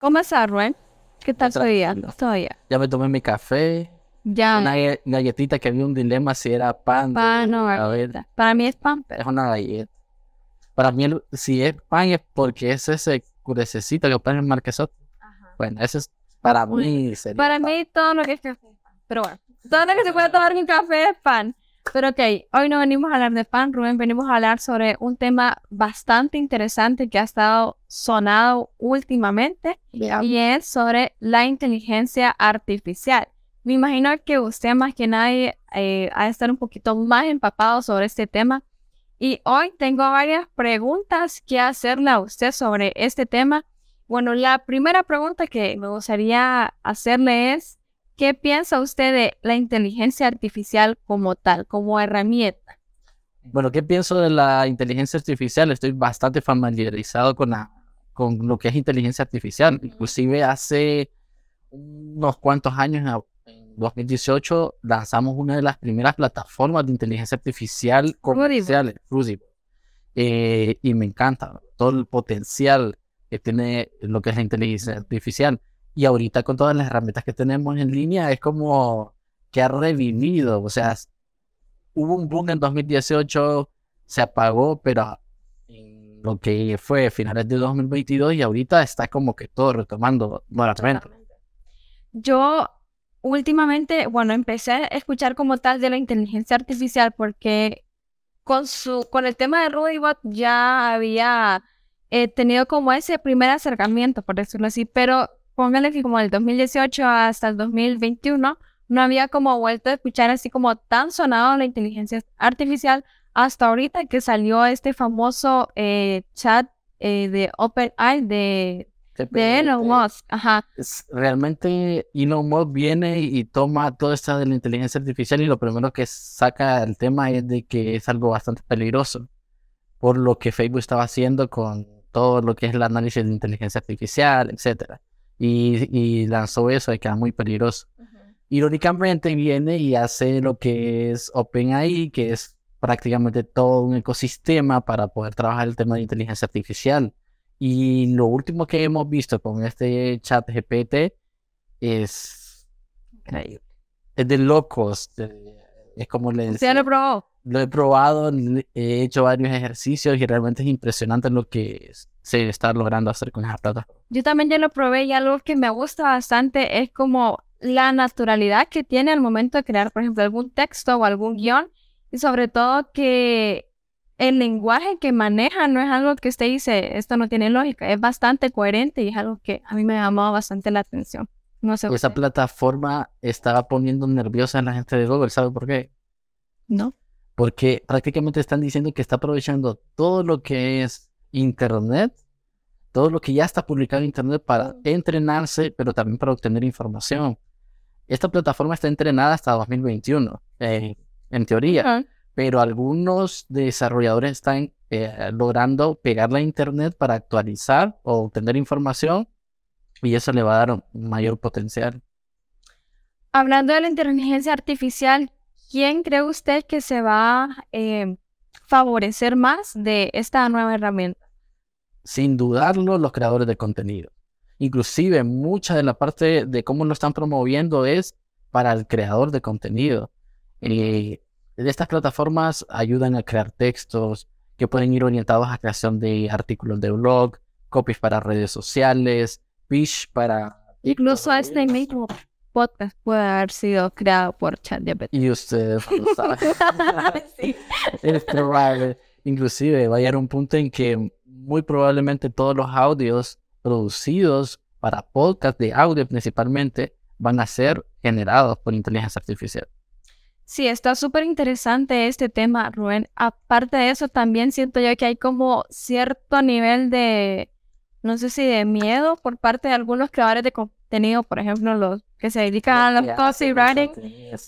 ¿Cómo estás, Rubén? ¿Qué tal tu día? Todavía. Ya me tomé mi café, Ya. una galle- galletita que había un dilema si era pan. Pan o galleta. Para mí es pan, pero es una galleta. Para mí, si es pan es porque es ese curececito que ponen en Marquesot. Bueno, ese es para mí. Sería para pan. mí todo lo que es café es pan. Pero bueno, todo lo que se puede tomar con café es pan. Pero ok, hoy no venimos a hablar de pan, Rubén, venimos a hablar sobre un tema bastante interesante que ha estado sonado últimamente Veamos. y es sobre la inteligencia artificial. Me imagino que usted más que nadie eh, ha de estar un poquito más empapado sobre este tema y hoy tengo varias preguntas que hacerle a usted sobre este tema. Bueno, la primera pregunta que me gustaría hacerle es, ¿qué piensa usted de la inteligencia artificial como tal, como herramienta? Bueno, ¿qué pienso de la inteligencia artificial? Estoy bastante familiarizado con, la, con lo que es inteligencia artificial. Inclusive hace unos cuantos años, en 2018, lanzamos una de las primeras plataformas de inteligencia artificial comerciales, Rudible. Eh, y me encanta todo el potencial que tiene lo que es la inteligencia artificial. Y ahorita con todas las herramientas que tenemos en línea, es como que ha revivido. O sea, hubo un boom en 2018, se apagó, pero en lo que fue finales de 2022 y ahorita está como que todo retomando nuevamente. Yo últimamente, bueno, empecé a escuchar como tal de la inteligencia artificial porque con su, con el tema de Rudybot ya había eh, tenido como ese primer acercamiento, por decirlo así, pero póngale que como del 2018 hasta el 2021 no había como vuelto a escuchar así como tan sonado la inteligencia artificial hasta ahorita que salió este famoso eh, chat eh, de OpenAI de, de Elon Musk. Ajá. Es- realmente Elon Musk viene y toma todo esto de la inteligencia artificial y lo primero que saca el tema es de que es algo bastante peligroso por lo que Facebook estaba haciendo con todo lo que es el análisis de inteligencia artificial, etcétera. Y, y lanzó eso de que era muy peligroso. Irónicamente viene y hace lo que es OpenAI, que es prácticamente todo un ecosistema para poder trabajar el tema de inteligencia artificial. Y lo último que hemos visto con este chat GPT es, Increíble. es de locos. es como le ¿Usted ya lo decía, probó? lo he probado, he hecho varios ejercicios y realmente es impresionante lo que es- se está logrando hacer con esa plataforma. Yo también ya lo probé y algo que me gusta bastante es como la naturalidad que tiene al momento de crear, por ejemplo, algún texto o algún guion y sobre todo que el lenguaje que maneja no es algo que usted dice, esto no tiene lógica, es bastante coherente y es algo que a mí me ha llamado bastante la atención. No sé. Esa usted. plataforma estaba poniendo nerviosa a la gente de Google, ¿sabe por qué? ¿No? porque prácticamente están diciendo que está aprovechando todo lo que es Internet, todo lo que ya está publicado en Internet para entrenarse, pero también para obtener información. Esta plataforma está entrenada hasta 2021, eh, en teoría, pero algunos desarrolladores están eh, logrando pegarla a Internet para actualizar o obtener información y eso le va a dar un mayor potencial. Hablando de la inteligencia artificial, ¿quién cree usted que se va a eh, favorecer más de esta nueva herramienta? sin dudarlo, los creadores de contenido. Inclusive mucha de la parte de cómo lo están promoviendo es para el creador de contenido. Eh, estas plataformas ayudan a crear textos que pueden ir orientados a creación de artículos de blog, copies para redes sociales, pitch para... Incluso este mismo podcast puede haber sido creado por ChatGPT. Y ustedes lo saben. Sí. Es probable. Inclusive va a llegar un punto en que muy probablemente todos los audios producidos para podcast de audio principalmente van a ser generados por inteligencia artificial. Sí, está súper interesante este tema, Rubén. Aparte de eso, también siento yo que hay como cierto nivel de, no sé si de miedo por parte de algunos creadores de contenido, por ejemplo, los que se dedican a los copywriting,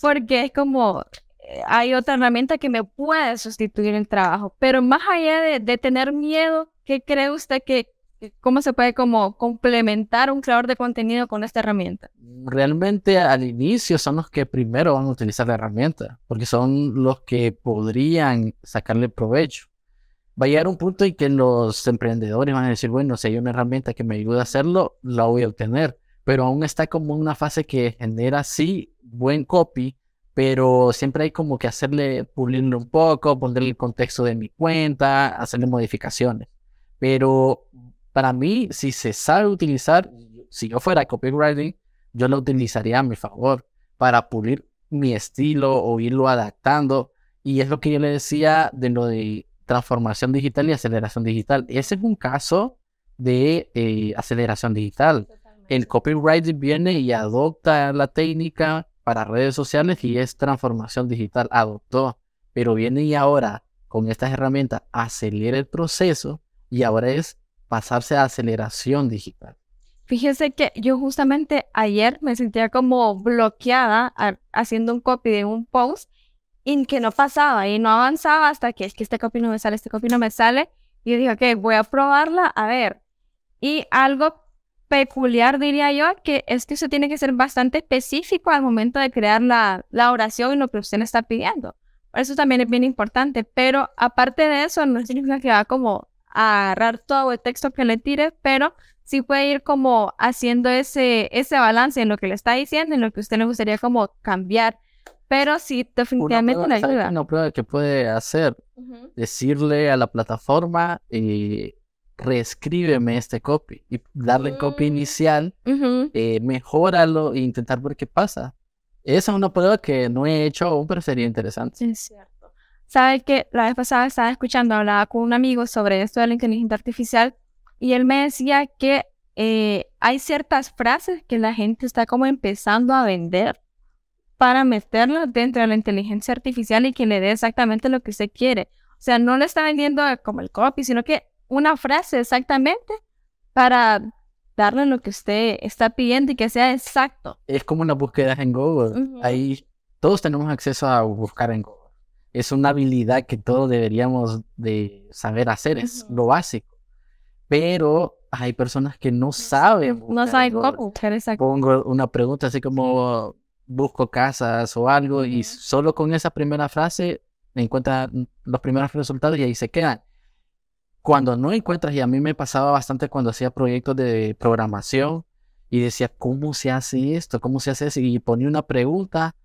porque es como, eh, hay otra herramienta que me puede sustituir el trabajo. Pero más allá de, de tener miedo, ¿qué cree usted que, que- cómo se puede como complementar un creador de contenido con esta herramienta? Realmente al inicio son los que primero van a utilizar la herramienta, porque son los que podrían sacarle provecho. Va a llegar un punto en que los emprendedores van a decir, bueno, si hay una herramienta que me ayuda a hacerlo, la voy a obtener. Pero aún está como una fase que genera, sí, buen copy, pero siempre hay como que hacerle, pulirlo un poco, ponerle el contexto de mi cuenta, hacerle modificaciones. Pero para mí, si se sabe utilizar, si yo fuera copywriting, yo lo utilizaría a mi favor para pulir mi estilo o irlo adaptando. Y es lo que yo le decía de lo de transformación digital y aceleración digital. Ese es un caso de eh, aceleración digital. El copywriting viene y adopta la técnica para redes sociales y es transformación digital. Adoptó, pero viene y ahora con estas herramientas acelera el proceso y ahora es pasarse a aceleración digital. Fíjese que yo justamente ayer me sentía como bloqueada haciendo un copy de un post y que no pasaba y no avanzaba hasta que es que este copy no me sale, este copy no me sale. Y yo dije, ok, voy a probarla a ver. Y algo peculiar, diría yo, que es que eso tiene que ser bastante específico al momento de crear la, la oración y lo que usted le está pidiendo. Eso también es bien importante, pero aparte de eso, no significa que va como a agarrar todo el texto que le tire, pero sí puede ir como haciendo ese, ese balance en lo que le está diciendo, en lo que usted le gustaría como cambiar. Pero sí, definitivamente una le ayuda. Una prueba que puede hacer, decirle a la plataforma, eh, reescríbeme este copy y darle copy mm. inicial, eh, mejóralo e intentar ver qué pasa. Esa es una prueba que no he hecho aún, pero sería interesante. Es cierto. ¿Sabe que la vez pasada estaba escuchando, hablaba con un amigo sobre esto de la inteligencia artificial y él me decía que eh, hay ciertas frases que la gente está como empezando a vender para meterlo dentro de la inteligencia artificial y que le dé exactamente lo que usted quiere. O sea, no le está vendiendo como el copy, sino que una frase exactamente para darle lo que usted está pidiendo y que sea exacto. Es como una búsqueda en Google. Ahí todos tenemos acceso a buscar en Google. Es una habilidad que todos deberíamos de saber hacer, es lo básico. Pero hay personas que no saben. No saben cómo buscar exacto. Pongo una pregunta así como busco casas o algo y solo con esa primera frase encuentran los primeros resultados y ahí se quedan cuando no encuentras, y a mí me pasaba bastante cuando hacía proyectos de programación y decía, ¿cómo se hace esto? ¿Cómo se hace eso? Y ponía una pregunta,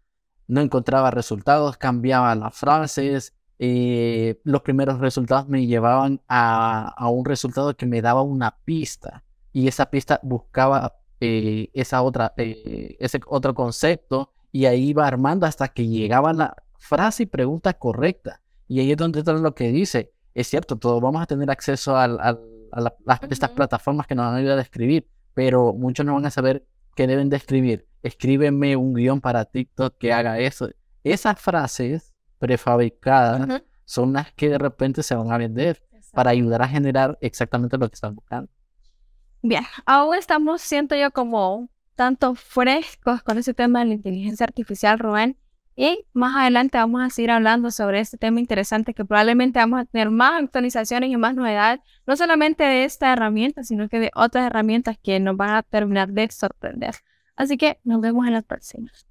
no encontraba resultados, cambiaba las frases, eh, los primeros resultados me llevaban a, un resultado que me daba una pista y esa pista buscaba eh, esa otra, eh, ese otro concepto y ahí iba armando hasta que llegaba la frase y pregunta correcta. Y ahí es donde está lo que dice, es cierto, todos vamos a tener acceso a, estas plataformas que nos van a ayudar a escribir, pero muchos no van a saber qué deben de escribir. Escríbeme un guion para TikTok que haga eso. Esas frases prefabricadas son las que de repente se van a vender para ayudar a generar exactamente lo que están buscando. Bien, aún estamos, siento yo, como tanto frescos con ese tema de la inteligencia artificial, Rubén, y más adelante vamos a seguir hablando sobre este tema interesante que probablemente vamos a tener más actualizaciones y más novedades, no solamente de esta herramienta, sino que de otras herramientas que nos van a terminar de sorprender. Así que nos vemos en las próximas.